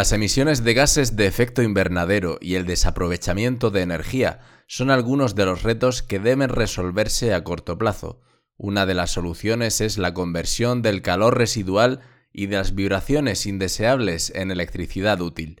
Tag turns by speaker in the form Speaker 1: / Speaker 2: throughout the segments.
Speaker 1: Las emisiones de gases de efecto invernadero y el desaprovechamiento de energía son algunos de los retos que deben resolverse a corto plazo. Una de las soluciones es la conversión del calor residual y de las vibraciones indeseables en electricidad útil.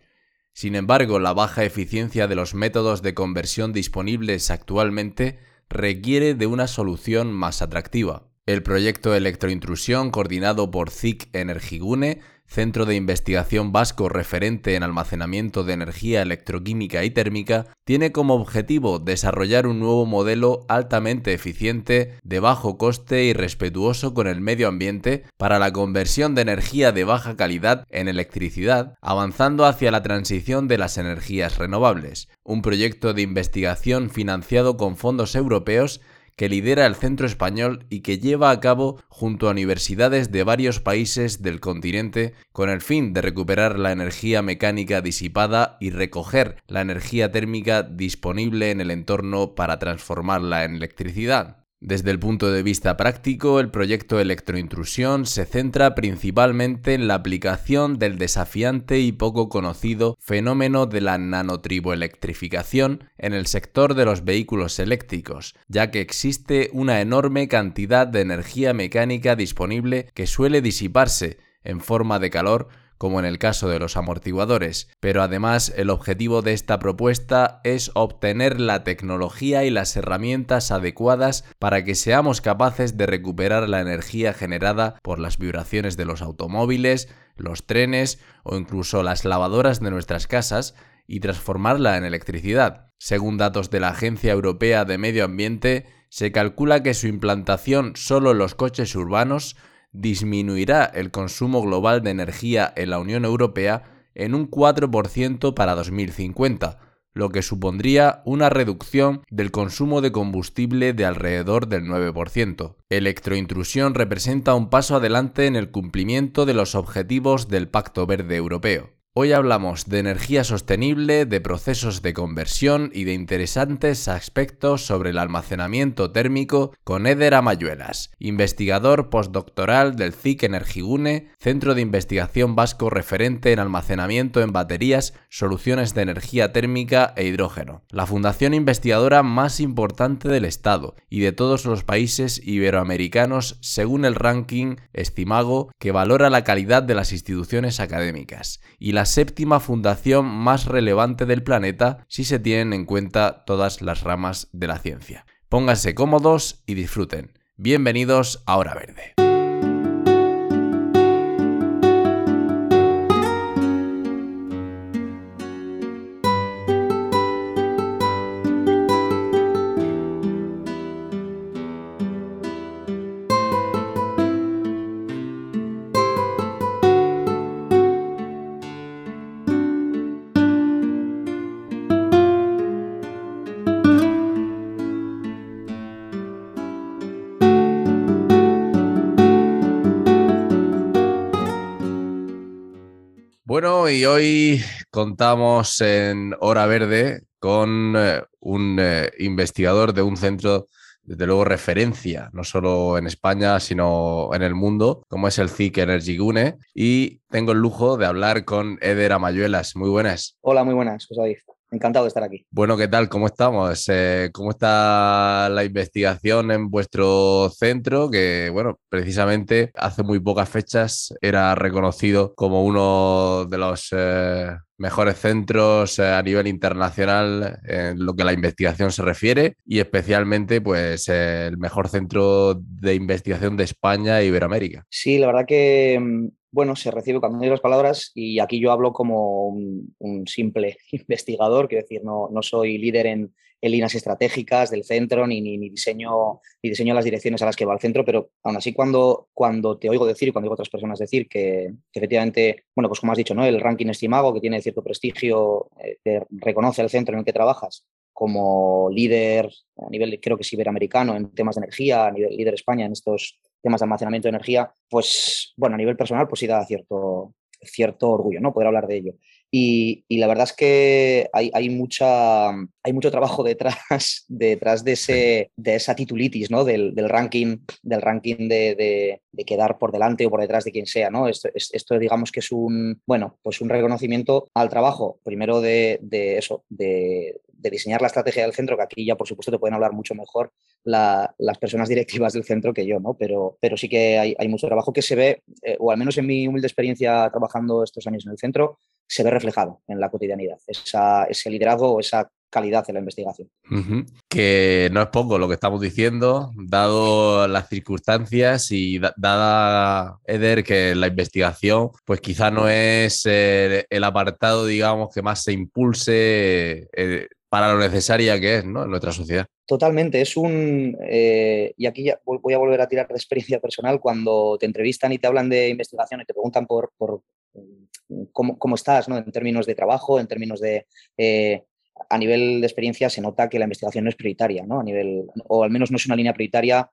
Speaker 1: Sin embargo, la baja eficiencia de los métodos de conversión disponibles actualmente requiere de una solución más atractiva. El proyecto Electrointrusión, coordinado por ZIC Energigune, centro de investigación vasco referente en almacenamiento de energía electroquímica y térmica, tiene como objetivo desarrollar un nuevo modelo altamente eficiente, de bajo coste y respetuoso con el medio ambiente para la conversión de energía de baja calidad en electricidad, avanzando hacia la transición de las energías renovables. Un proyecto de investigación financiado con fondos europeos que lidera el Centro Español y que lleva a cabo junto a universidades de varios países del continente con el fin de recuperar la energía mecánica disipada y recoger la energía térmica disponible en el entorno para transformarla en electricidad. Desde el punto de vista práctico, el proyecto Electrointrusión se centra principalmente en la aplicación del desafiante y poco conocido fenómeno de la nanotriboelectrificación en el sector de los vehículos eléctricos, ya que existe una enorme cantidad de energía mecánica disponible que suele disiparse en forma de calor como en el caso de los amortiguadores, pero además el objetivo de esta propuesta es obtener la tecnología y las herramientas adecuadas para que seamos capaces de recuperar la energía generada por las vibraciones de los automóviles, los trenes o incluso las lavadoras de nuestras casas y transformarla en electricidad. Según datos de la Agencia Europea de Medio Ambiente, se calcula que su implantación solo en los coches urbanos disminuirá el consumo global de energía en la Unión Europea en un 4% para 2050, lo que supondría una reducción del consumo de combustible de alrededor del 9%. Electrointrusión representa un paso adelante en el cumplimiento de los objetivos del Pacto Verde Europeo. Hoy hablamos de energía sostenible, de procesos de conversión y de interesantes aspectos sobre el almacenamiento térmico con Eder Amayuelas, investigador postdoctoral del CIC Energigune, Centro de Investigación Vasco referente en almacenamiento en baterías, soluciones de energía térmica e hidrógeno. La fundación investigadora más importante del Estado y de todos los países iberoamericanos según el ranking Estimago que valora la calidad de las instituciones académicas y la séptima fundación más relevante del planeta si se tienen en cuenta todas las ramas de la ciencia. Pónganse cómodos y disfruten. Bienvenidos a Hora Verde. Y hoy contamos en Hora Verde con eh, un eh, investigador de un centro, desde luego, referencia, no solo en España, sino en el mundo, como es el CIC Energy Gune. Y tengo el lujo de hablar con Eder Amayuelas. Muy buenas.
Speaker 2: Hola, muy buenas, José Encantado de estar aquí.
Speaker 1: Bueno, ¿qué tal? ¿Cómo estamos? Eh, ¿Cómo está la investigación en vuestro centro? Que, bueno, precisamente hace muy pocas fechas era reconocido como uno de los eh, mejores centros eh, a nivel internacional en lo que a la investigación se refiere y especialmente pues el mejor centro de investigación de España e Iberoamérica.
Speaker 2: Sí, la verdad que mm, bueno, se recibe cuando digo las palabras y aquí yo hablo como un, simple investigador, quiero decir, no, no soy líder en, en líneas estratégicas del centro, ni, ni, diseño, ni diseño las direcciones a las que va el centro, pero aún así cuando, cuando te oigo decir y cuando oigo otras personas decir que, efectivamente, bueno, pues como has dicho, ¿no? el ranking estimago, que tiene cierto prestigio, eh, reconoce el centro en el que trabajas como líder a nivel, creo que es iberoamericano, en temas de energía, a nivel líder España en estos temas de almacenamiento de energía, pues bueno, a nivel personal, pues sí da cierto, cierto orgullo, ¿no? Poder hablar de ello. Y, la verdad es que hay, hay, mucha, hay mucho trabajo detrás, detrás de, ese, de esa titulitis, ¿no? Del, ranking, del ranking de, quedar por delante o por detrás de quien sea, ¿no? Esto, esto, digamos que es un, bueno, pues un reconocimiento al trabajo, primero de, eso, de, diseñar la estrategia del centro, que aquí ya por supuesto te pueden hablar mucho mejor las personas directivas del centro que yo, ¿no? Pero, pero sí que hay, mucho trabajo que se ve, eh, o al menos en mi humilde experiencia trabajando estos años en el centro, se ve reflejado en la cotidianidad, ese liderazgo o esa calidad en la investigación.
Speaker 1: Que no es poco lo que estamos diciendo, dado las circunstancias y dada, Eder, que la investigación, pues quizá no es el, apartado, digamos, que más se impulse eh, para lo necesaria que es ¿no? en nuestra sociedad.
Speaker 2: Totalmente, es un... Eh, y aquí ya voy a volver a tirar de experiencia personal, cuando te entrevistan y te hablan de investigación y te preguntan por, por cómo, estás ¿no? en términos de trabajo, en términos de... Eh, a nivel de experiencia se nota que la investigación no es prioritaria, ¿no? A nivel, o al menos no es una línea prioritaria.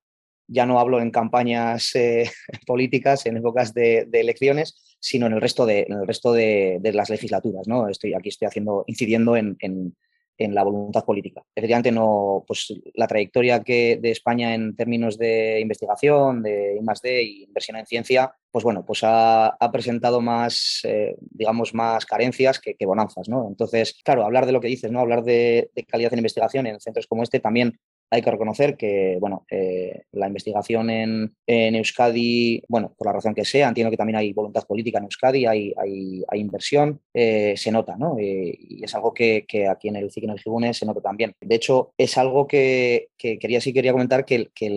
Speaker 2: Ya no hablo en campañas eh, políticas, en épocas de, elecciones, sino en el resto de, el resto de, las legislaturas. ¿no? Estoy, aquí estoy haciendo, incidiendo en, en la voluntad política. Efectivamente, no, pues la trayectoria que de España en términos de investigación, de I+D y inversión en ciencia, pues bueno, pues ha, presentado más, eh, digamos, más carencias que, bonanzas, ¿no? Entonces, claro, hablar de lo que dices, ¿no? Hablar de, de calidad en investigación en centros como este también hay que reconocer que, bueno, eh, la investigación en, Euskadi, bueno, por la razón que sea, entiendo que también hay voluntad política en Euskadi, hay, hay, inversión, eh, se nota, ¿no? Eh, y es algo que, aquí en el CIC en el Gibune se nota también. De hecho, es algo que, quería sí quería comentar que, que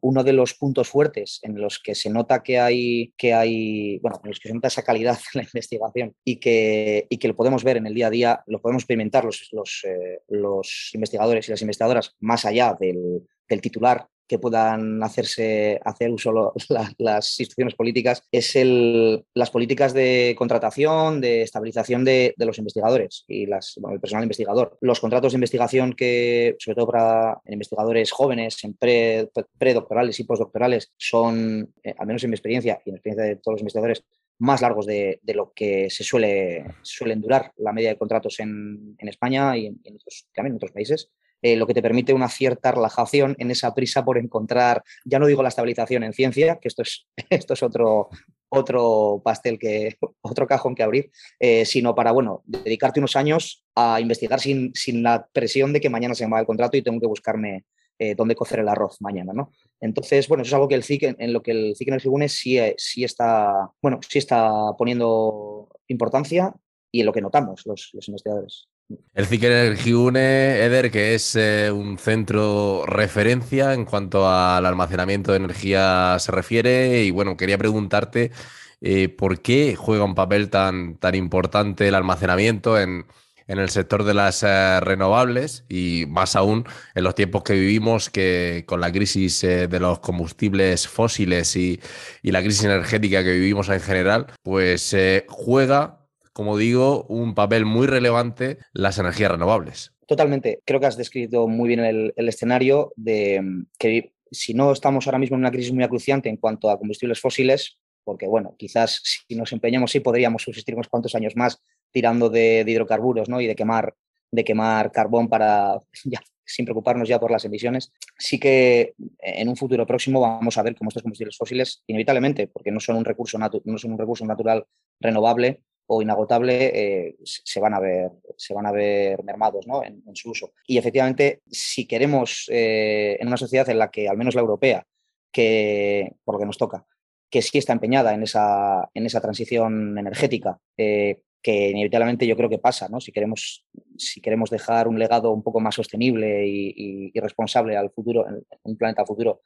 Speaker 2: uno de los puntos fuertes en los que se nota que hay, que hay, bueno, en los que se nota esa calidad en la investigación y que, y que lo podemos ver en el día a día, lo podemos experimentar los, los, los investigadores y las investigadoras más allá del, titular que puedan hacerse hacer uso las instituciones políticas es el, las políticas de contratación, de estabilización de, los investigadores y las, el personal investigador. Los contratos de investigación que, sobre todo para investigadores jóvenes, en predoctorales y postdoctorales, son, eh, al menos en mi experiencia y en la experiencia de todos los investigadores, más largos de, lo que se suele suelen durar la media de contratos en, España y en, también en otros países. Eh, lo que te permite una cierta relajación en esa prisa por encontrar, ya no digo la estabilización en ciencia, que esto es, esto es otro, otro pastel que, otro cajón que abrir, eh, sino para, bueno, dedicarte unos años a investigar sin, sin, la presión de que mañana se me va el contrato y tengo que buscarme eh, dónde cocer el arroz mañana, ¿no? Entonces, bueno, eso es algo que el CIC, en lo que el CIC en el Gibune sí, sí está, bueno, sí está poniendo importancia y en lo que notamos los, los investigadores.
Speaker 1: El CIC Energiune, Eder, que es eh, un centro referencia en cuanto al almacenamiento de energía se refiere. Y bueno, quería preguntarte eh, por qué juega un papel tan, tan importante el almacenamiento en, el sector de las eh, renovables y más aún en los tiempos que vivimos, que con la crisis de los combustibles fósiles y, y, la crisis energética que vivimos en general, pues juega como digo, un papel muy relevante las energías renovables.
Speaker 2: Totalmente. Creo que has descrito muy bien el, escenario de mm, que si no estamos ahora mismo en una crisis muy acuciante en cuanto a combustibles fósiles, porque bueno, quizás si nos empeñamos sí podríamos subsistir unos cuantos años más tirando de, hidrocarburos ¿no? y de quemar, de quemar carbón para sin preocuparnos ya por las emisiones. Sí que en un futuro próximo vamos a ver cómo estos combustibles fósiles, inevitablemente, porque no son un recurso, no son un recurso natural renovable, o inagotable eh, se, van a ver, se van a ver mermados en, su uso. Y efectivamente, si queremos eh, en una sociedad en la que, al menos la europea, que por lo que nos toca, que sí está empeñada en esa, en esa transición energética, eh, que inevitablemente yo creo que pasa, ¿no? Si queremos, si queremos dejar un legado un poco más sostenible y, responsable al futuro, un planeta futuro,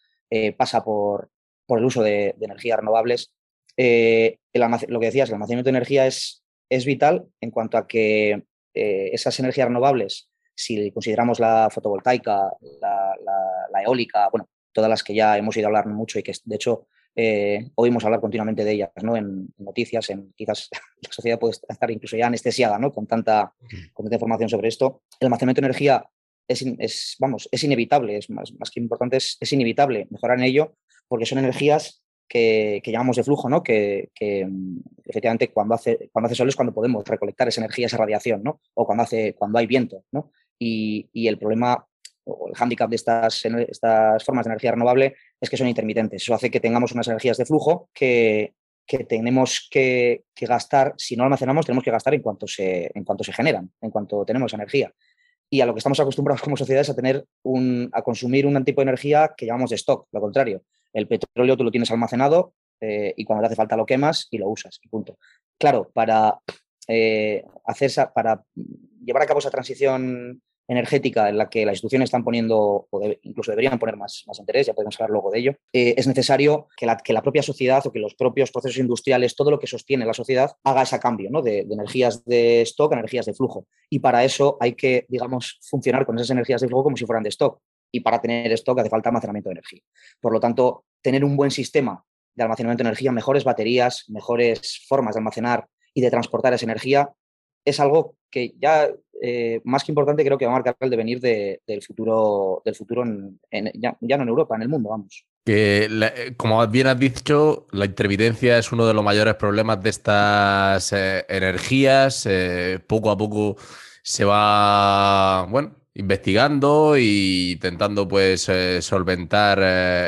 Speaker 2: pasa por, por el uso de energías renovables eh, lo que decías, el almacenamiento de energía es, es vital en cuanto a que eh, esas energías renovables si consideramos la fotovoltaica, la, eólica, bueno, todas las que ya hemos ido a hablar mucho y que de hecho eh, oímos hablar continuamente de ellas, ¿no? En, noticias, en quizás la sociedad puede estar incluso ya anestesiada, ¿no? Con tanta, con tanta información sobre esto. El almacenamiento de energía es, vamos, es inevitable, es más, más que importante, es, es, inevitable mejorar en ello porque son energías que, que llamamos de flujo, ¿no? Que, que, efectivamente cuando hace, cuando hace sol es cuando podemos recolectar esa energía, esa radiación, ¿no? O cuando, hace, cuando hay viento, ¿no? Y, el problema o el hándicap de estas, estas formas de energía renovable es que son intermitentes. Eso hace que tengamos unas energías de flujo que, que tenemos que, que, gastar, si no almacenamos, tenemos que gastar en cuanto, se, en cuanto se generan, en cuanto tenemos energía y a lo que estamos acostumbrados como sociedad es a tener un, a consumir un tipo de energía que llamamos de stock, lo contrario. El petróleo tú lo tienes almacenado eh, y cuando te hace falta lo quemas y lo usas, punto. Claro, para, eh, para llevar a cabo esa transición energética en la que las instituciones están poniendo, o incluso deberían poner más, más interés, ya podemos hablar luego de ello, eh, es necesario que la, que la, propia sociedad o que los propios procesos industriales, todo lo que sostiene la sociedad, haga ese cambio ¿no? de, energías de stock a energías de flujo. Y para eso hay que, digamos, funcionar con esas energías de flujo como si fueran de stock. Y para tener stock hace falta almacenamiento de energía. Por lo tanto, tener un buen sistema de almacenamiento de energía, mejores baterías, mejores formas de almacenar y de transportar esa energía, es algo que ya eh, más que importante creo que va a marcar el devenir del futuro, del futuro ya, no en Europa, en el mundo, vamos.
Speaker 1: Que, eh, como bien has dicho, la intermitencia es uno de los mayores problemas de estas eh, energías. poco a poco se va, bueno, investigando y intentando pues solventar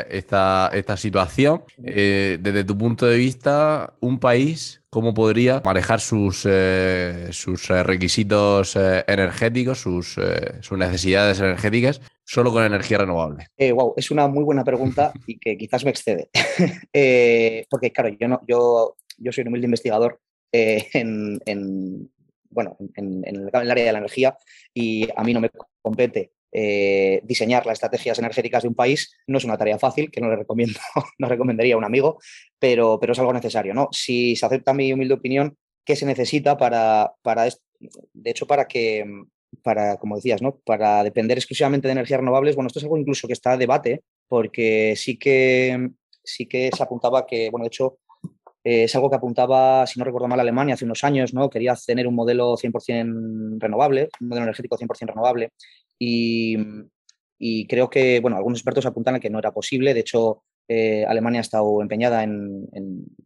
Speaker 1: esta, esta, situación. desde tu punto de vista, un país cómo podría manejar sus, eh, sus eh, requisitos eh, energéticos, sus, sus, necesidades energéticas, solo con energía renovable.
Speaker 2: wow, es una muy buena pregunta y que quizás me excede. porque, claro, yo, no, yo, yo soy un humilde investigador en, en, bueno, en, en, el área de la energía y a mí no me compete eh, diseñar las estrategias energéticas de un país no es una tarea fácil, que no le recomiendo, no recomendaría a un amigo, pero, pero es algo necesario. ¿no? Si se acepta mi humilde opinión, ¿qué se necesita para, para de hecho, para que, para, como decías, ¿no? para depender exclusivamente de energías renovables? Bueno, esto es algo incluso que está a debate, porque sí que, sí que se apuntaba que, bueno, de hecho, eh, es algo que apuntaba, si no recuerdo mal, Alemania hace unos años, ¿no? Quería tener un modelo 100% renovable, un modelo energético 100% renovable. Y, creo que, bueno, algunos expertos apuntan a que no era posible. De hecho, eh, Alemania ha estado empeñada en,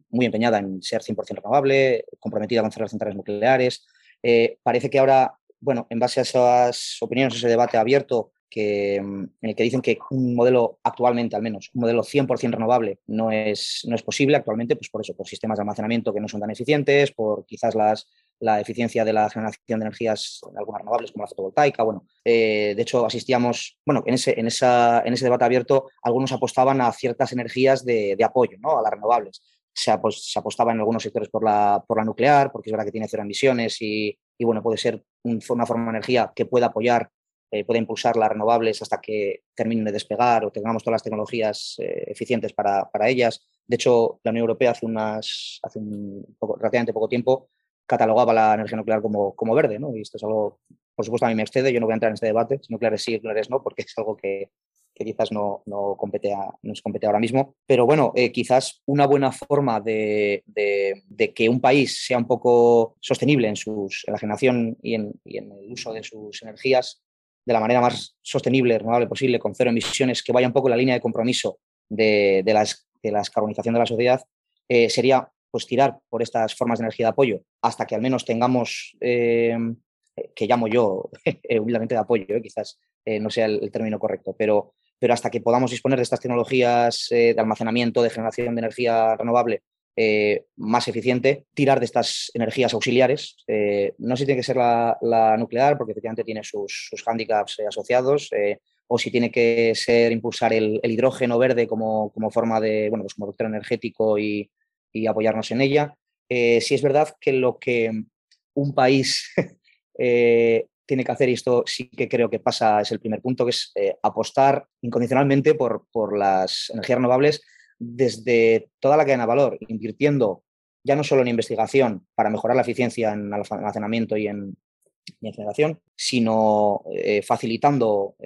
Speaker 2: muy empeñada en ser 100% renovable, comprometida con cerrar centrales nucleares. Eh, parece que ahora, bueno, en base a esas opiniones, ese debate abierto, que, en el que dicen que un modelo actualmente, al menos, un modelo 100% renovable no es, no es posible actualmente, pues por eso, por sistemas de almacenamiento que no son tan eficientes, por quizás las, la eficiencia de la generación de energías, algunas renovables como la fotovoltaica. Bueno, eh, de hecho, asistíamos, bueno, en ese, en, esa, en ese debate abierto, algunos apostaban a ciertas energías de, apoyo ¿no? a las renovables. Se, se, apostaba en algunos sectores por la, por la nuclear, porque es verdad que tiene cero emisiones y, y bueno, puede ser una forma de energía que pueda apoyar, eh, impulsar las renovables hasta que terminen de despegar o tengamos todas las tecnologías eh, eficientes para, para, ellas. De hecho, la Unión Europea hace, unas, hace un poco, relativamente poco tiempo catalogaba la energía nuclear como, como verde, ¿no? Y esto es algo, por supuesto, a mí me excede, yo no voy a entrar en este debate, si nucleares sí, nucleares no, porque es algo que, que quizás no, no, compete a, nos compete ahora mismo. Pero bueno, eh, quizás una buena forma de, de, de, que un país sea un poco sostenible en, sus, en la generación y en, y en, el uso de sus energías de la manera más sostenible, renovable posible, con cero emisiones, que vaya un poco en la línea de compromiso de, de, la, de la descarbonización de la sociedad, eh, sería pues tirar por estas formas de energía de apoyo hasta que al menos tengamos, eh, que llamo yo eh, humildemente de apoyo, quizás no sea el, término correcto, pero, pero hasta que podamos disponer de estas tecnologías de almacenamiento, de generación de energía renovable más eficiente, tirar de estas energías auxiliares. no sé si tiene que ser la, nuclear, porque efectivamente tiene sus, sus hándicaps asociados, o si tiene que ser impulsar el, hidrógeno verde como, como, forma de, bueno, pues como vector energético y, apoyarnos en ella. Eh, si es verdad que lo que un país eh, tiene que hacer, y esto sí que creo que pasa, es el primer punto, que es eh, apostar incondicionalmente por, por, las energías renovables desde toda la cadena de valor, invirtiendo ya no solo en investigación para mejorar la eficiencia en almacenamiento y en, generación, sino facilitando,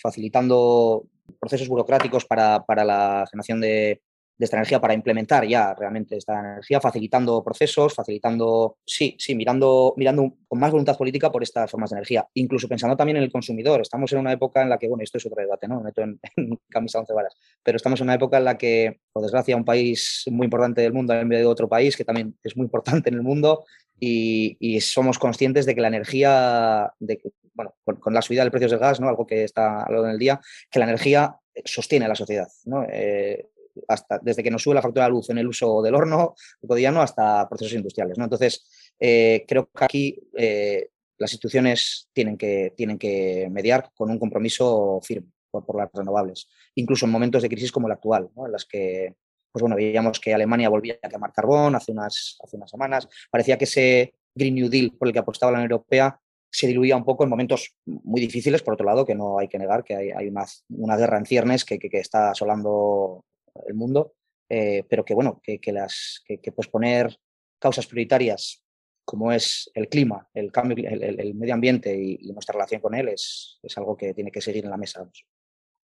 Speaker 2: facilitando procesos burocráticos para, para la generación de, de esta energía para implementar ya realmente esta energía, facilitando procesos, facilitando, sí, sí, mirando, mirando con más voluntad política por estas formas de energía, incluso pensando también en el consumidor. Estamos en una época en la que, bueno, esto es otro debate, ¿no? Me meto en, camisa once varas, pero estamos en una época en la que, por desgracia, un país muy importante del mundo ha enviado otro país que también es muy importante en el mundo y, somos conscientes de que la energía, de bueno, con, la subida del precio del gas, ¿no? algo que está a lo del día, que la energía sostiene a la sociedad. ¿no? Eh, hasta desde que nos sube la factura de luz en el uso del horno cotidiano hasta procesos industriales. ¿no? Entonces, eh, creo que aquí eh, las instituciones tienen que, tienen que mediar con un compromiso firme por, las renovables, incluso en momentos de crisis como el actual, en las que pues bueno, veíamos que Alemania volvía a quemar carbón hace unas, hace unas semanas. Parecía que ese Green New Deal por el que apostaba la Unión Europea se diluía un poco en momentos muy difíciles, por otro lado, que no hay que negar que hay, una, una, guerra en ciernes que, que, que, está asolando el mundo, eh, pero que bueno, que, las, que, posponer causas prioritarias como es el clima, el cambio, el, medio ambiente y, nuestra relación con él es, es, algo que tiene que seguir en la mesa.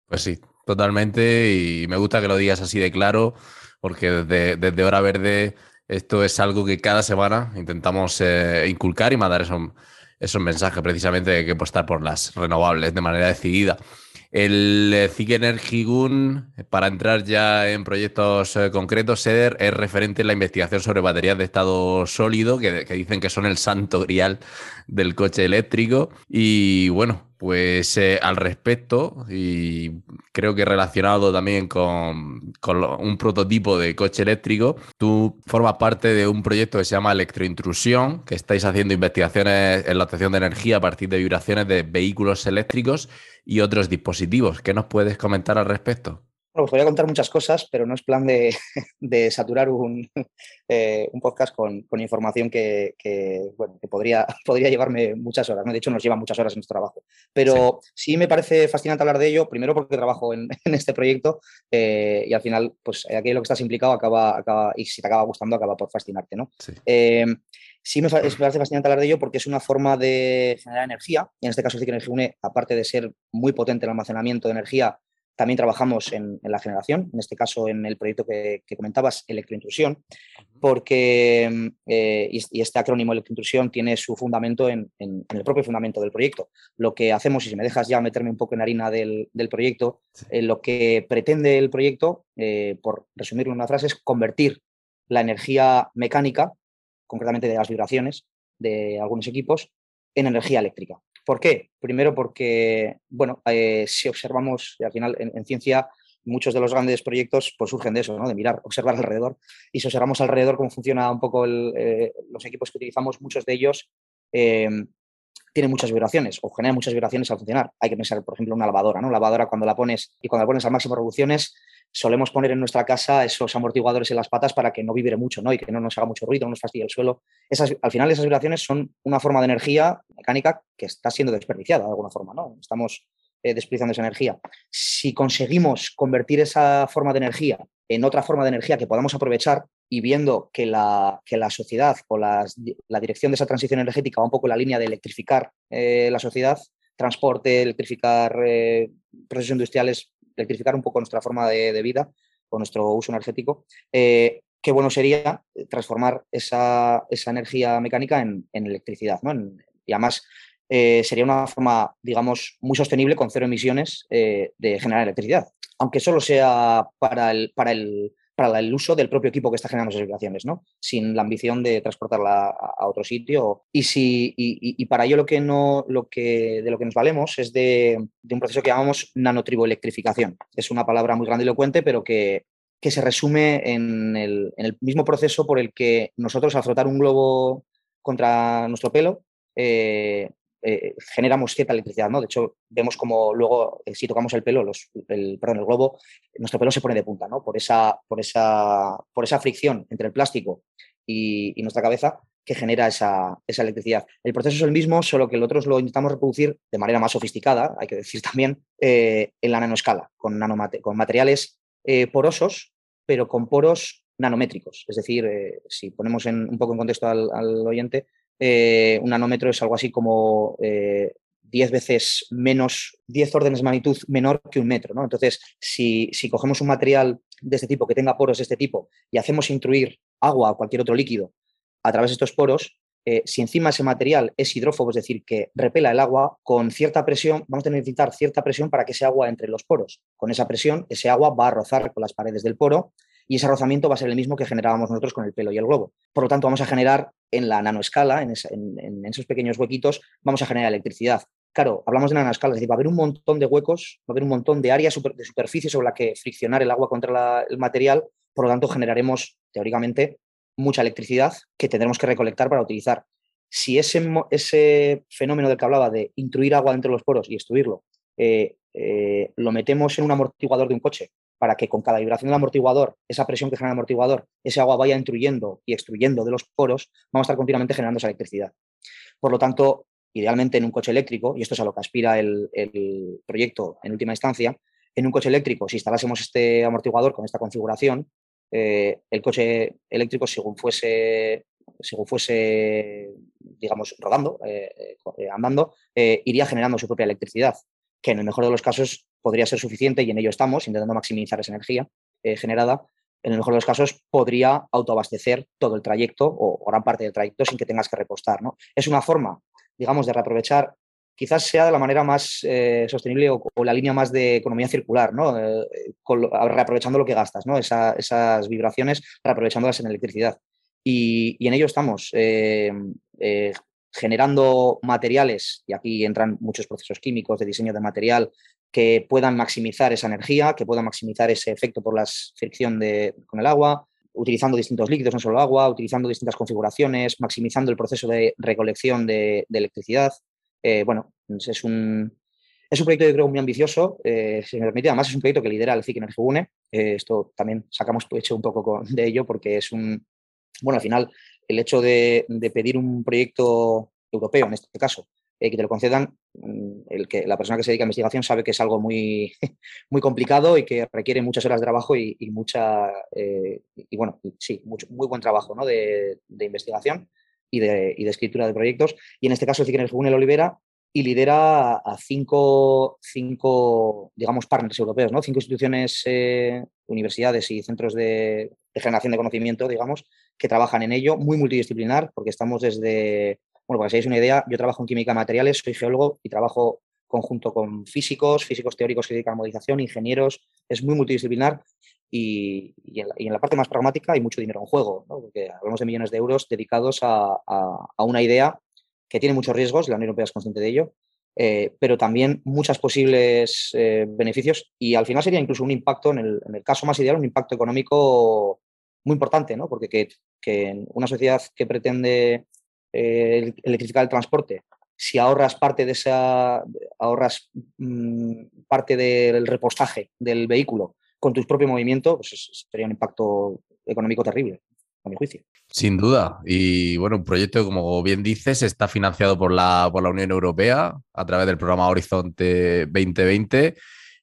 Speaker 1: Pues sí, totalmente. Y me gusta que lo digas así de claro, porque desde, Hora Verde esto es algo que cada semana intentamos eh, inculcar y mandar esos, esos mensajes precisamente de que apostar por las renovables de manera decidida. El eh, Gun, para entrar ya en proyectos eh, concretos, SEDER es referente en la investigación sobre baterías de estado sólido, que, dicen que son el santo grial del coche eléctrico. Y bueno, pues eh, al respecto, y creo que relacionado también con, un prototipo de coche eléctrico, tú formas parte de un proyecto que se llama Electrointrusión, que estáis haciendo investigaciones en la obtención de energía a partir de vibraciones de vehículos eléctricos y otros dispositivos. ¿Qué nos puedes comentar al respecto?
Speaker 2: Bueno, pues voy a contar muchas cosas, pero no es plan de, saturar un, eh, un, podcast con, información que, bueno, que podría, podría llevarme muchas horas. ¿no? De hecho, nos lleva muchas horas en nuestro trabajo. Pero sí, me parece fascinante hablar de ello, primero porque trabajo en, este proyecto eh, y al final, pues aquí lo que estás implicado acaba, acaba, y si te acaba gustando, acaba por fascinarte. ¿no? Sí. Eh, Sí me, parece fascinante hablar de ello porque es una forma de generar energía. Y en este caso, sí que Energía Une, aparte de ser muy potente el almacenamiento de energía, también trabajamos en, la generación, en este caso en el proyecto que, comentabas, electrointrusión, porque, eh, y, este acrónimo electrointrusión tiene su fundamento en, el propio fundamento del proyecto. Lo que hacemos, y si me dejas ya meterme un poco en harina del, proyecto, eh, lo que pretende el proyecto, eh, por resumirlo en una frase, es convertir la energía mecánica concretamente de las vibraciones de algunos equipos, en energía eléctrica. ¿Por qué? Primero porque, bueno, eh, si observamos, al final en, ciencia muchos de los grandes proyectos pues, surgen de eso, ¿no? de mirar, observar alrededor. Y si observamos alrededor cómo funciona un poco eh, los equipos que utilizamos, muchos de ellos eh, tienen muchas vibraciones o generan muchas vibraciones al funcionar. Hay que pensar, por ejemplo, una lavadora. ¿no? lavadora cuando la pones y cuando la pones a máximo revoluciones, solemos poner en nuestra casa esos amortiguadores en las patas para que no vibre mucho ¿no? y que no nos haga mucho ruido, no nos fastidie el suelo. Esas, al final esas vibraciones son una forma de energía mecánica que está siendo desperdiciada de alguna forma. ¿no? Estamos eh, desperdiciando esa energía. Si conseguimos convertir esa forma de energía en otra forma de energía que podamos aprovechar y viendo que la, que la sociedad o la dirección de esa transición energética va un poco en la línea de electrificar eh, la sociedad, transporte, electrificar eh, procesos industriales, electrificar un poco nuestra forma de, vida o nuestro uso energético, eh, qué bueno sería transformar esa, energía mecánica en, electricidad. y además eh, sería una forma, digamos, muy sostenible con cero emisiones eh, de generar electricidad, aunque solo sea para el, para el para el uso del propio equipo que está generando esas vibraciones, ¿no? Sin la ambición de transportarla a, otro sitio. Y, si, y, para ello lo que no, lo que, de lo que nos valemos es de, un proceso que llamamos nanotriboelectrificación. Es una palabra muy grandilocuente, pero que, que se resume en el, en el, mismo proceso por el que nosotros al frotar un globo contra nuestro pelo, eh, eh, generamos cierta electricidad, ¿no? De hecho, vemos como luego, eh, si tocamos el pelo, los, el, perdón, el globo, nuestro pelo se pone de punta, ¿no? Por esa, por esa, por esa fricción entre el plástico y, nuestra cabeza que genera esa, electricidad. El proceso es el mismo, solo que nosotros lo intentamos reproducir de manera más sofisticada, hay que decir también, eh, en la nanoescala, con, con materiales porosos, pero con poros nanométricos. Es decir, si ponemos en, un poco en contexto al oyente, un nanómetro es algo así como 10 veces menos, 10 órdenes de magnitud menor que un metro. ¿no? Entonces, si, si, cogemos un material de este tipo, que tenga poros de este tipo, y hacemos intruir agua o cualquier otro líquido a través de estos poros, eh, si encima ese material es hidrófobo, es decir, que repela el agua, con cierta presión, vamos a necesitar cierta presión para que ese agua entre los poros. Con esa presión, ese agua va a rozar con las paredes del poro y ese rozamiento va a ser el mismo que generábamos nosotros con el pelo y el globo. Por lo tanto, vamos a generar en la nanoescala, en, esos pequeños huequitos, vamos a generar electricidad. Claro, hablamos de nanoescala, es decir, va a haber un montón de huecos, va a haber un montón de áreas de superficie sobre la que friccionar el agua contra el material, por lo tanto generaremos, teóricamente, mucha electricidad que tendremos que recolectar para utilizar. Si ese, ese fenómeno del que hablaba de intruir agua dentro de los poros y extruirlo, eh, eh, lo metemos en un amortiguador de un coche para que con cada vibración del amortiguador, esa presión que genera el amortiguador, ese agua vaya intruyendo y extruyendo de los poros, vamos a estar continuamente generando esa electricidad. Por lo tanto, idealmente en un coche eléctrico, y esto es a lo que aspira el, proyecto en última instancia, en un coche eléctrico, si instalásemos este amortiguador con esta configuración, eh, el coche eléctrico, según fuese, según fuese digamos, rodando, eh, eh, andando, iría generando su propia electricidad, que en el mejor de los casos podría ser suficiente y en ello estamos, intentando maximizar esa energía generada. En el mejor de los casos podría autoabastecer todo el trayecto o gran parte del trayecto sin que tengas que repostar. ¿no? Es una forma digamos, de reaprovechar, quizás sea de la manera más eh, sostenible o, la línea más de economía circular, ¿no? Eh, reaprovechando lo que gastas, ¿no? esas vibraciones, reaprovechándolas en electricidad. Y, en ello estamos eh, generando materiales, y aquí entran muchos procesos químicos de diseño de material que puedan maximizar esa energía, que puedan maximizar ese efecto por la fricción de, con el agua, utilizando distintos líquidos, no solo agua, utilizando distintas configuraciones, maximizando el proceso de recolección de, electricidad. Eh, bueno, es un, es un proyecto yo creo muy ambicioso, eh, si me permite, además es un proyecto que lidera el CIC Energy UNE. Eh, esto también sacamos hecho un poco de ello porque es un, bueno, al final el hecho de, de pedir un proyecto europeo, en este caso, eh, que te lo concedan, mm, que, la persona que se dedica a investigación sabe que es algo muy, muy complicado y que requiere muchas horas de trabajo y, mucha, eh, y bueno, sí, mucho, muy buen trabajo ¿no? de, investigación y de, y de, escritura de proyectos. Y en este caso, el CICEN el lo libera y lidera a cinco, cinco, digamos, partners europeos, ¿no? cinco instituciones, eh, universidades y centros de, de generación de conocimiento, digamos, que trabajan en ello, muy multidisciplinar, porque estamos desde bueno, para que seáis una idea, yo trabajo en química materiales, soy geólogo y trabajo conjunto con físicos, físicos teóricos que dedican a ingenieros, es muy multidisciplinar y, en la, parte más pragmática hay mucho dinero en juego, porque hablamos de millones de euros dedicados a, una idea que tiene muchos riesgos, la Unión Europea es consciente de ello, eh, pero también muchos posibles eh, beneficios y al final sería incluso un impacto, en el, caso más ideal, un impacto económico muy importante, ¿no? porque que, que en una sociedad que pretende eh, electrificar el transporte, si ahorras parte de esa, ahorras mm, parte del repostaje del vehículo con tu propio movimiento, pues sería un impacto económico terrible, a mi juicio.
Speaker 1: Sin duda. Y bueno, un proyecto, como bien dices, está financiado por la, por la Unión Europea a través del programa Horizonte 2020.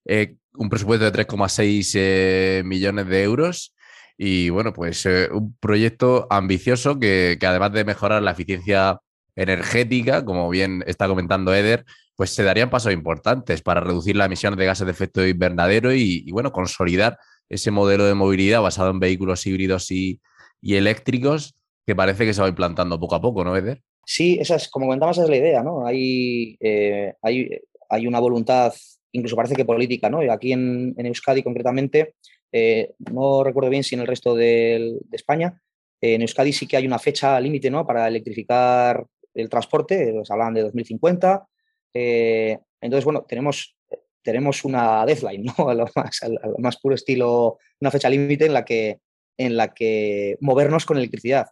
Speaker 1: Eh, un presupuesto de 3,6 eh, millones de euros y bueno, pues eh, un proyecto ambicioso que, además de mejorar la eficiencia energética, como bien está comentando Eder, pues se darían pasos importantes para reducir las emisiones de gases de efecto invernadero y, bueno, consolidar ese modelo de movilidad basado en vehículos híbridos y, eléctricos que parece que se va implantando poco a poco, ¿no, Eder?
Speaker 2: Sí, esa es, como comentabas, esa es la idea, ¿no? Hay, eh, hay, hay, una voluntad, incluso parece que política, ¿no? Aquí en, en Euskadi concretamente eh, no recuerdo bien si en el resto de, España. en Euskadi sí que hay una fecha límite ¿no? para electrificar el transporte, pues hablan de 2050. Eh, entonces, bueno, tenemos, tenemos una deadline, ¿no? a, lo más, más puro estilo, una fecha límite en, la que, en la que movernos con electricidad.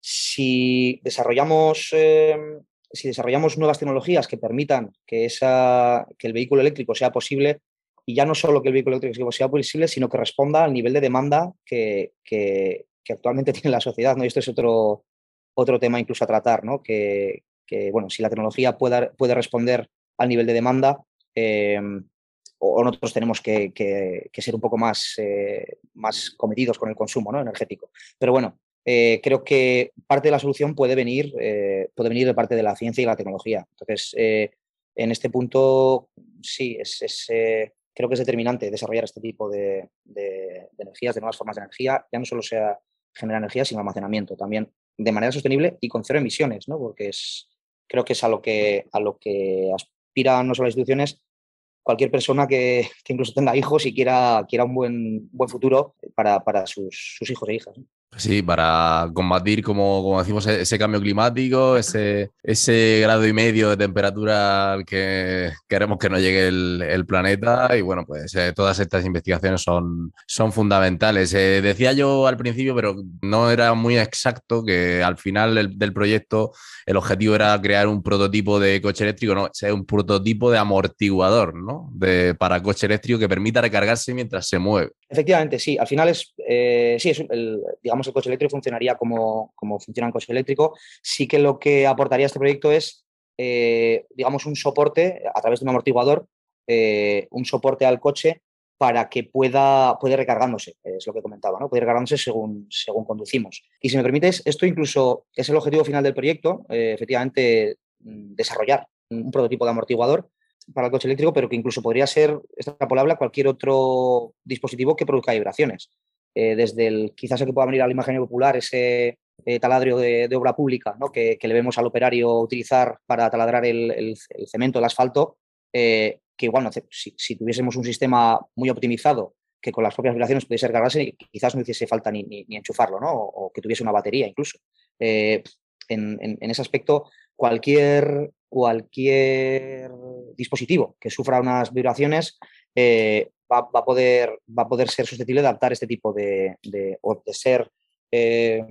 Speaker 2: Si desarrollamos, em, si desarrollamos nuevas tecnologías que permitan que, esa, que el vehículo eléctrico sea posible, y ya no solo que el vehículo eléctrico sea posible, sino que responda al nivel de demanda que, actualmente tiene la sociedad. ¿no? Y esto es otro, otro tema incluso a tratar, ¿no? que, bueno, si la tecnología puede, puede responder al nivel de demanda, eh, o nosotros tenemos que, ser un poco más, eh, más cometidos con el consumo ¿no? energético. Pero bueno, eh, creo que parte de la solución puede venir, puede venir de parte de la ciencia y la tecnología. Entonces, en este punto, sí, es, creo que es determinante desarrollar este tipo de, energías, de nuevas formas de energía, ya no solo sea generar energía, sino almacenamiento también de manera sostenible y con cero emisiones, ¿no? porque es, creo que es a lo que, a lo que aspiran no solo las instituciones, cualquier persona que, incluso tenga hijos y quiera, quiera un buen, buen futuro para, sus, sus hijos e hijas.
Speaker 1: Sí, para combatir, como, como decimos, e-, ese cambio climático, ese, ese grado y medio de temperatura que queremos que no llegue el, planeta. Y bueno, pues eh, todas estas investigaciones son, son fundamentales. Eh, decía yo al principio, pero no era muy exacto, que al final del proyecto el objetivo era crear un prototipo de coche eléctrico, no, es un prototipo de amortiguador, ¿no? De, para coche eléctrico que permita recargarse mientras se mueve.
Speaker 2: Efectivamente, sí. Al final es, eh, sí, es el, digamos, el coche eléctrico funcionaría como, como funciona un coche eléctrico. Sí que lo que aportaría este proyecto es, eh, digamos, un soporte a través de un amortiguador, eh, un soporte al coche para que pueda, puede recargándose, es lo que comentaba, ¿no? Puede recargándose según, según conducimos. Y si me permites, esto incluso es el objetivo final del proyecto, eh, efectivamente, mm, desarrollar un prototipo de amortiguador para el coche eléctrico, pero que incluso podría ser extrapolable a cualquier otro dispositivo que produzca vibraciones. Eh, desde el, quizás el que pueda venir al imagen popular, ese eh, taladro de, obra pública, ¿no? que, le vemos al operario utilizar para taladrar el, cemento, el asfalto, que igual no, si, si, tuviésemos un sistema muy optimizado que con las propias vibraciones pudiese cargarse, quizás no hiciese falta ni, ni, enchufarlo, ¿no? O, que tuviese una batería incluso. Eh, en, en, ese aspecto, cualquier, cualquier dispositivo que sufra unas vibraciones eh, va, va, a poder, va a poder ser susceptible de adaptar este tipo de, de de ser eh,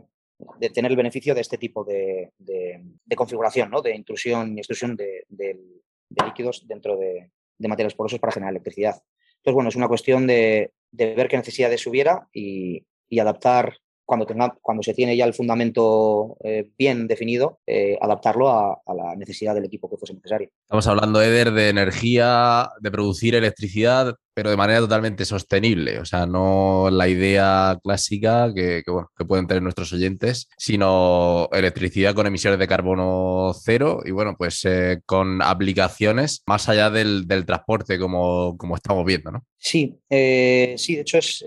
Speaker 2: de tener el beneficio de este tipo de, de, configuración, ¿no? de intrusión y extrusión de, líquidos dentro de, de materiales porosos para generar electricidad. Entonces, bueno, es una cuestión de, ver qué necesidades hubiera y, y adaptar cuando, tenga, cuando se tiene ya el fundamento eh, bien definido, eh, adaptarlo a, la necesidad del equipo que fuese necesario.
Speaker 1: Estamos hablando, Eder, de energía, de producir electricidad, pero de manera totalmente sostenible. O sea, no la idea clásica que, pueden tener nuestros oyentes, sino electricidad con emisiones de carbono cero y, bueno, pues eh, con aplicaciones más allá del, transporte, como, como, estamos viendo, ¿no?
Speaker 2: Sí, sí, de hecho es,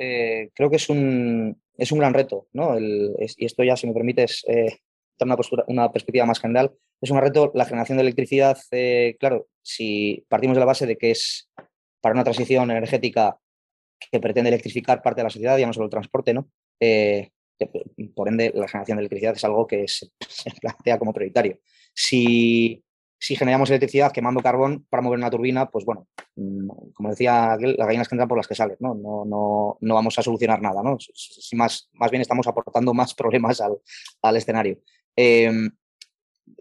Speaker 2: creo que es un, es un gran reto, ¿no? y esto ya, si me permites, eh, dar una, perspectiva más general, es un reto la generación de electricidad, eh, claro, si partimos de la base de que es para una transición energética que pretende electrificar parte de la sociedad, ya no solo el transporte, ¿no? Eh, por ende, la generación de electricidad es algo que se, se plantea como prioritario. Si si generamos electricidad quemando carbón para mover una turbina, pues bueno, mm, como decía las gallinas que entran por las que salen, ¿no? No, no, no vamos a solucionar nada, ¿no? Más, más bien estamos aportando más problemas al, al escenario. Em,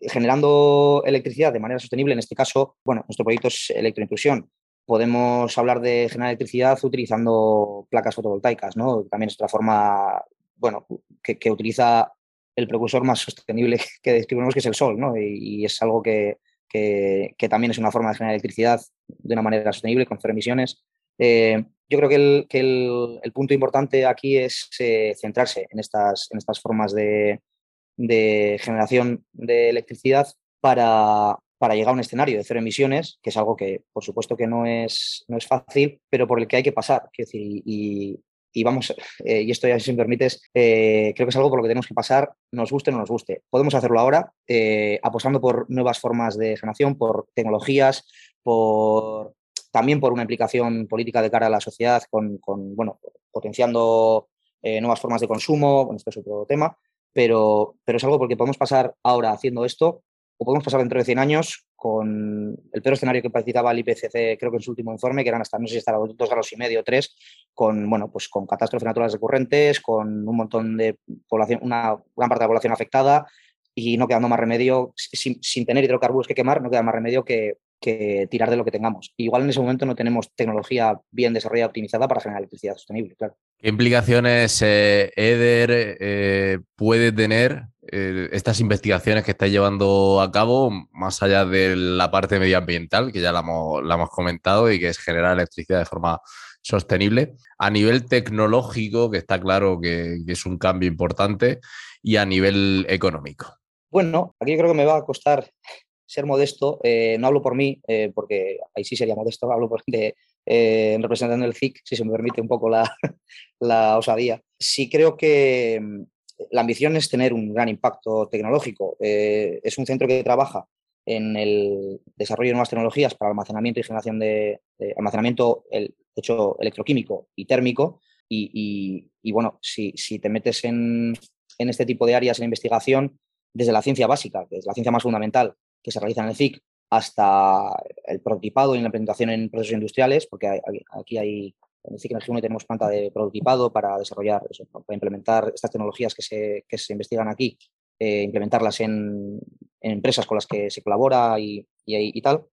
Speaker 2: generando electricidad de manera sostenible, en este caso, bueno, nuestro proyecto es electroinclusión. Podemos hablar de generar electricidad utilizando placas fotovoltaicas, ¿no? También es otra forma, bueno, que, que utiliza el precursor más sostenible que describimos, que es el sol, ¿no? y es algo que, que, también es una forma de generar electricidad de una manera sostenible, con cero emisiones. Eh, yo creo que, el, punto importante aquí es eh, centrarse en estas, en estas formas de, generación de electricidad para, llegar a un escenario de cero emisiones, que es algo que, por supuesto, que no es, no es fácil, pero por el que hay que pasar. Decir, y, y vamos, eh, y esto ya si me permites, eh, creo que es algo por lo que tenemos que pasar, nos guste o no nos guste. Podemos hacerlo ahora, eh, apostando por nuevas formas de generación, por tecnologías, por también por una implicación política de cara a la sociedad, con, bueno, potenciando nuevas formas de consumo, bueno, esto es otro tema, pero, pero es algo porque podemos pasar ahora haciendo esto o podemos pasar dentro de 100 años con el peor escenario que participaba el IPCC, creo que en su último informe, que eran hasta, no sé si hasta dos grados y medio, tres, con, bueno, pues con catástrofes naturales recurrentes, con un montón de población, una gran parte de la población afectada y no quedando más remedio, sin, sin tener hidrocarburos que quemar, no queda más remedio que, que tirar de lo que tengamos. Igual en ese momento no tenemos tecnología bien desarrollada, optimizada para generar electricidad sostenible, claro.
Speaker 1: ¿Qué implicaciones, eh, EDER, eh, puede tener eh, estas investigaciones que estáis llevando a cabo, más allá de la parte medioambiental, que ya la hemos, la hemos comentado, y que es generar electricidad de forma sostenible. A nivel tecnológico, que está claro que, es un cambio importante, y a nivel económico.
Speaker 2: Bueno, aquí creo que me va a costar ser modesto. Eh, no hablo por mí, eh, porque ahí sí sería modesto, hablo por, de, eh, representando el CIC, si se me permite un poco la, osadía. Sí creo que mm, la ambición es tener un gran impacto tecnológico. es un centro que trabaja en el desarrollo de nuevas tecnologías para almacenamiento y generación de, almacenamiento, el, hecho electroquímico y térmico. Y, bueno, si, te metes en, este tipo de áreas en investigación, desde la ciencia básica, que es la ciencia más fundamental que se realiza en el CIC, hasta el prototipado y la implementación en procesos industriales, porque aquí hay, en el CIC en el tenemos planta de prototipado para desarrollar, para implementar estas tecnologías que se, que se investigan aquí eh, implementarlas en, empresas con las que se colabora y, y, tal,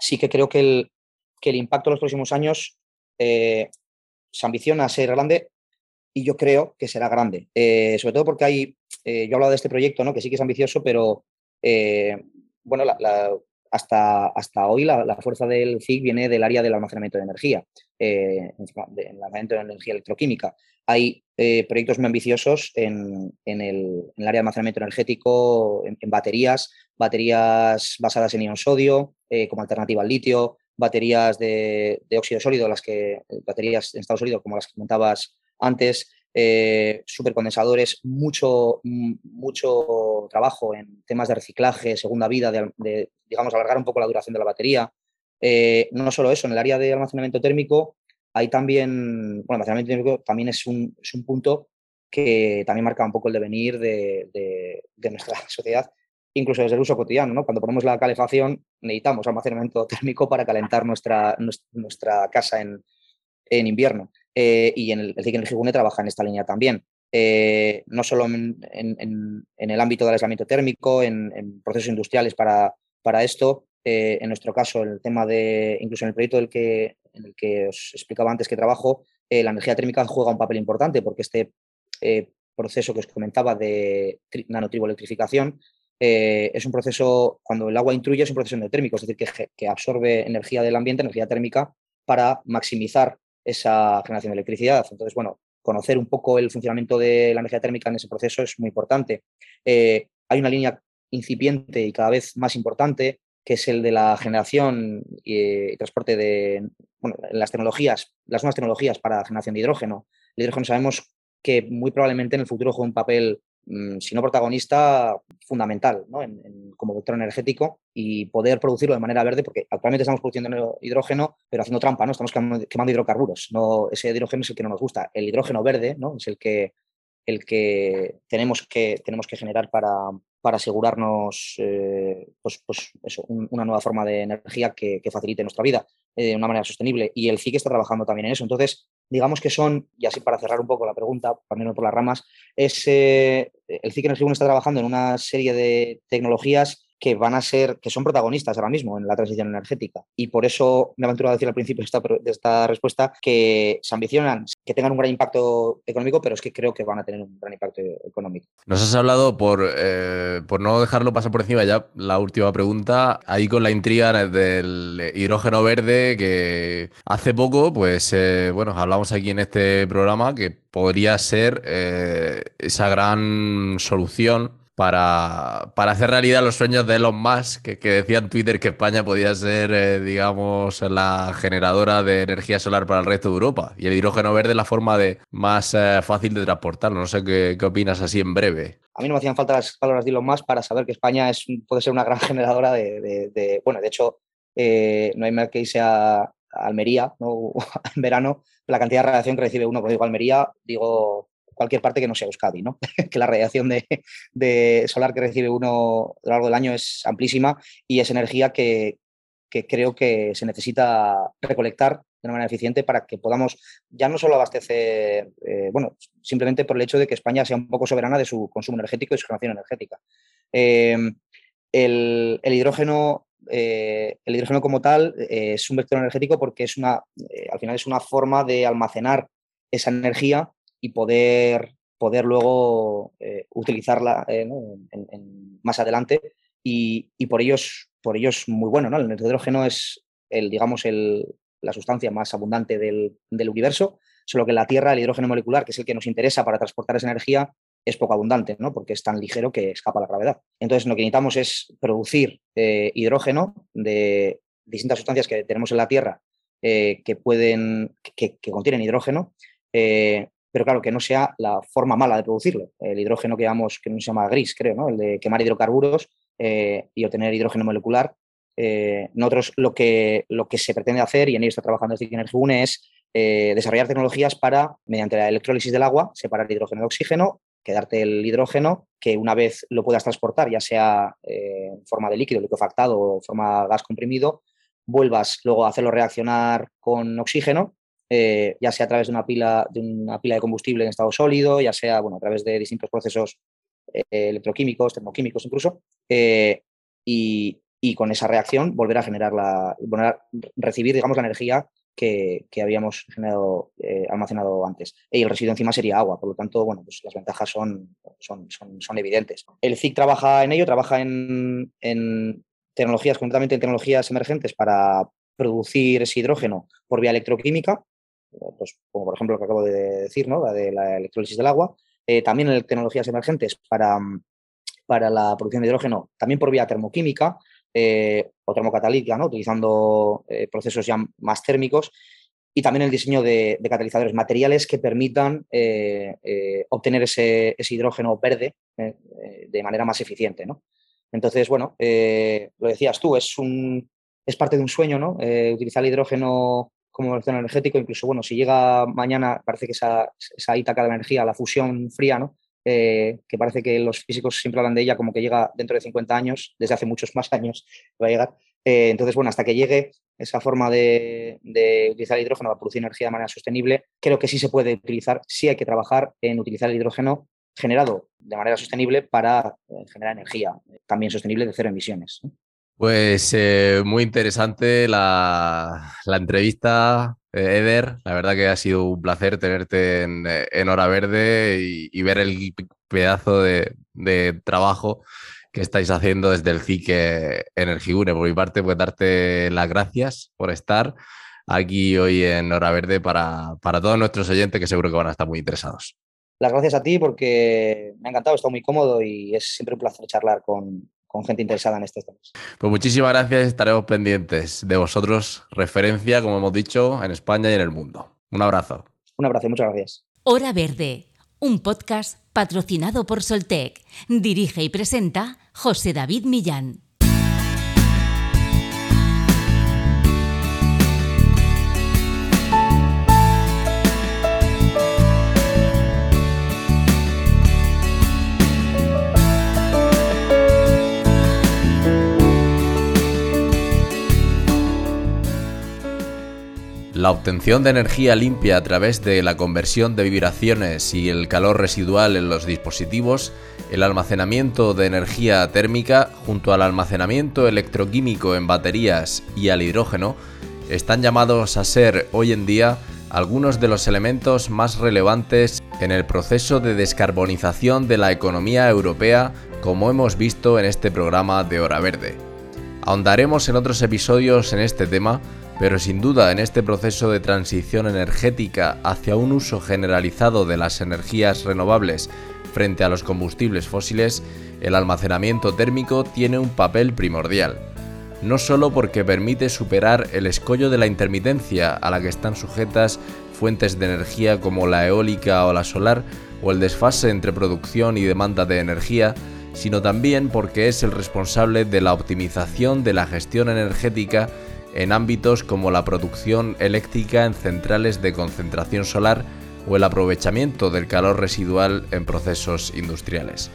Speaker 2: sí que creo que el, que el, impacto en los próximos años eh, se ambiciona a ser grande y yo creo que será grande. Eh, sobre todo porque hay, yo he hablado de este proyecto, ¿no? que sí que es ambicioso, pero bueno, hasta, hasta hoy la, fuerza del CIC viene del área del almacenamiento de energía, del almacenamiento de energía electroquímica. Hay eh, proyectos muy ambiciosos en, el, área de almacenamiento energético, en, baterías, baterías basadas en ion sodio eh, como alternativa al litio, baterías de, óxido sólido, las que, baterías en estado sólido como las que comentabas antes, eh, supercondensadores, mucho, mucho trabajo en temas de reciclaje, segunda vida, de, digamos, alargar un poco la duración de la batería. no solo eso, en el área de almacenamiento térmico hay también, bueno, almacenamiento también es un, es un, punto que también marca un poco el devenir de, de, nuestra sociedad, incluso desde el uso cotidiano, ¿no? Cuando ponemos la calefacción necesitamos almacenamiento térmico para calentar nuestra, nuestra casa en, en invierno. Eh, y en el, CIC Gijune trabaja en esta línea también. Eh, no solo en, el ámbito del aislamiento térmico, en, procesos industriales para, para esto, eh, en nuestro caso, el tema de, incluso en el proyecto del que, en el que os explicaba antes que trabajo, la energía térmica juega un papel importante porque este proceso que os comentaba de nanotriboelectrificación es un proceso, cuando el agua intruye, es un proceso endotérmico, es decir, que absorbe energía del ambiente, energía térmica, para maximizar esa generación de electricidad. Entonces, bueno, conocer un poco el funcionamiento de la energía térmica en ese proceso es muy importante. hay una línea incipiente y cada vez más importante que es el de la generación y, transporte de las tecnologías, las nuevas tecnologías para generación de hidrógeno. El hidrógeno sabemos que muy probablemente en el futuro juega un papel, si no protagonista, fundamental como vector energético y poder producirlo de manera verde, porque actualmente estamos produciendo hidrógeno, pero haciendo trampa, ¿no? Estamos quemando, hidrocarburos. No, ese hidrógeno es el que no nos gusta. El hidrógeno verde, ¿no? Es el que, tenemos que, tenemos que generar para, para asegurarnos eh, pues, pues una nueva forma de energía que, facilite nuestra vida eh, de una manera sostenible. Y el CIC está trabajando también en eso. Entonces, digamos que son, y así para cerrar un poco la pregunta, también por las ramas, es, eh, el CIC Energía está trabajando en una serie de tecnologías que van a ser, que son protagonistas ahora mismo en la transición energética. Y por eso me aventuro a decir al principio de esta, de esta respuesta que se ambicionan, que tengan un gran impacto económico, pero es que creo que van a tener un gran impacto económico.
Speaker 1: Nos has hablado, por, eh, por no dejarlo pasar por encima ya, la última pregunta, ahí con la intriga del hidrógeno verde, que hace poco, pues, eh, bueno, hablamos aquí en este programa que podría ser eh, esa gran solución para, para, hacer realidad los sueños de Elon Musk, que, decía en Twitter que España podía ser, eh, digamos, la generadora de energía solar para el resto de Europa. Y el hidrógeno verde es la forma de, más eh, fácil de transportarlo. No sé qué, qué, opinas así en breve.
Speaker 2: A mí no me hacían falta las palabras de Elon Musk para saber que España es, puede ser una gran generadora de... bueno, de hecho, eh, no hay más que irse a, Almería ¿no? en verano, la cantidad de radiación que recibe uno, cuando digo Almería, digo cualquier parte que no sea Euskadi, ¿no? que la radiación de, solar que recibe uno a lo largo del año es amplísima y es energía que, creo que se necesita recolectar de una manera eficiente para que podamos ya no solo abastecer, eh, bueno, simplemente por el hecho de que España sea un poco soberana de su consumo energético y su generación energética. Em, el, hidrógeno, eh, el hidrógeno como tal eh, es un vector energético porque es una, al final es una forma de almacenar esa energía y poder, poder luego eh, utilizarla eh, más adelante. Y, por, ello es, por ello muy bueno. ¿no? El hidrógeno es el, digamos, el, la sustancia más abundante del, universo, solo que en la Tierra el hidrógeno molecular, que es el que nos interesa para transportar esa energía, es poco abundante, ¿no? porque es tan ligero que escapa la gravedad. Entonces, lo que necesitamos es producir eh, hidrógeno de distintas sustancias que tenemos en la Tierra que pueden, que, contienen hidrógeno, pero claro, que no sea la forma mala de producirlo. El hidrógeno que llamamos, que no se llama gris, creo, ¿no? El de quemar hidrocarburos y obtener hidrógeno molecular. nosotros lo que, lo que se pretende hacer, y en ello está trabajando este Energy Une, es desarrollar tecnologías para, mediante la electrólisis del agua, separar hidrógeno de oxígeno quedarte el hidrógeno que una vez lo puedas transportar, ya sea eh, en forma de líquido, liquefactado o forma gas comprimido, vuelvas luego a hacerlo reaccionar con oxígeno, eh, ya sea a través de una pila de una pila de combustible en estado sólido, ya sea bueno, a través de distintos procesos eh, electroquímicos, termoquímicos incluso, y, y, con esa reacción volver a generar la, recibir digamos la energía que, habíamos generado, eh, almacenado antes. Y el residuo encima sería agua, por lo tanto, bueno, pues las ventajas son, son, son, evidentes. El CIC trabaja en ello, trabaja en, tecnologías, concretamente en tecnologías emergentes para producir ese hidrógeno por vía electroquímica, pues, como por ejemplo lo que acabo de decir, ¿no? la de la electrólisis del agua. Eh, también en tecnologías emergentes para, para la producción de hidrógeno, también por vía termoquímica, eh, o termocatalítica, ¿no? utilizando eh, procesos ya más térmicos, y también el diseño de, catalizadores, materiales que permitan obtener ese, hidrógeno verde de manera más eficiente. ¿no? Entonces, bueno, lo decías tú, es, un, es parte de un sueño, ¿no? utilizar el hidrógeno como versión energético, incluso, bueno, si llega mañana, parece que esa, esa Ítaca de la energía, la fusión fría, ¿no? Eh, que parece que los físicos siempre hablan de ella como que llega dentro de 50 años, desde hace muchos más años va a llegar. Eh, entonces, bueno, hasta que llegue esa forma de, utilizar el hidrógeno para producir energía de manera sostenible, creo que sí se puede utilizar, sí hay que trabajar en utilizar el hidrógeno generado de manera sostenible para eh, generar energía también sostenible de cero emisiones.
Speaker 1: Pues muy interesante la, entrevista, Eder. La verdad que ha sido un placer tenerte en, Hora Verde y, ver el pedazo de, trabajo que estáis haciendo desde el CIC Energigune. Por mi parte, pues darte las gracias por estar aquí hoy en Hora Verde para, para todos nuestros oyentes que seguro que van a estar muy interesados.
Speaker 2: Las gracias a ti porque me ha encantado, he estado muy cómodo y es siempre un placer charlar con, con gente interesada en estos temas.
Speaker 1: Pues muchísimas gracias, estaremos pendientes de vosotros, referencia, como hemos dicho, en España y en el mundo. Un abrazo.
Speaker 2: Un abrazo, muchas gracias.
Speaker 3: Hora Verde, un podcast patrocinado por Soltec. Dirige y presenta José David Millán.
Speaker 1: La obtención de energía limpia a través de la conversión de vibraciones y el calor residual en los dispositivos, el almacenamiento de energía térmica junto al almacenamiento electroquímico en baterías y al hidrógeno están llamados a ser hoy en día algunos de los elementos más relevantes en el proceso de descarbonización de la economía europea como hemos visto en este programa de Hora Verde. Ahondaremos en otros episodios en este tema pero sin duda en este proceso de transición energética hacia un uso generalizado de las energías renovables frente a los combustibles fósiles, el almacenamiento térmico tiene un papel primordial. No solo porque permite superar el escollo de la intermitencia a la que están sujetas fuentes de energía como la eólica o la solar, o el desfase entre producción y demanda de energía, sino también porque es el responsable de la optimización de la gestión energética en ámbitos como la producción eléctrica en centrales de concentración solar o el aprovechamiento del calor residual en procesos industriales.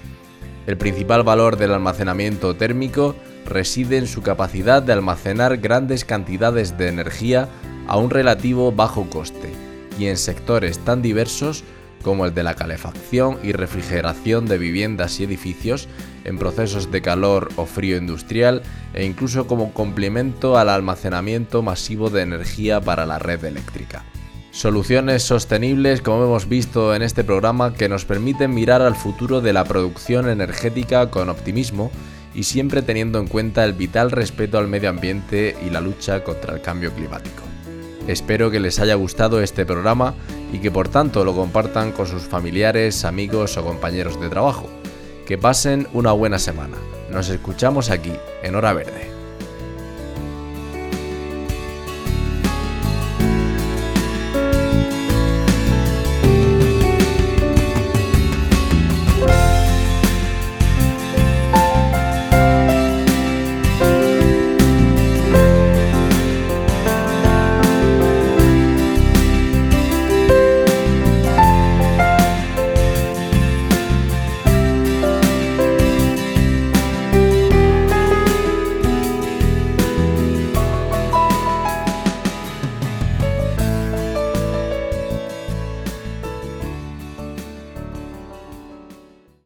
Speaker 1: El principal valor del almacenamiento térmico reside en su capacidad de almacenar grandes cantidades de energía a un relativo bajo coste y en sectores tan diversos como el de la calefacción y refrigeración de viviendas y edificios en procesos de calor o frío industrial e incluso como complemento al almacenamiento masivo de energía para la red eléctrica. Soluciones sostenibles, como hemos visto en este programa, que nos permiten mirar al futuro de la producción energética con optimismo y siempre teniendo en cuenta el vital respeto al medio ambiente y la lucha contra el cambio climático. Espero que les haya gustado este programa y que por tanto lo compartan con sus familiares, amigos o compañeros de trabajo. Que pasen una buena semana. Nos escuchamos aquí, en Hora Verde.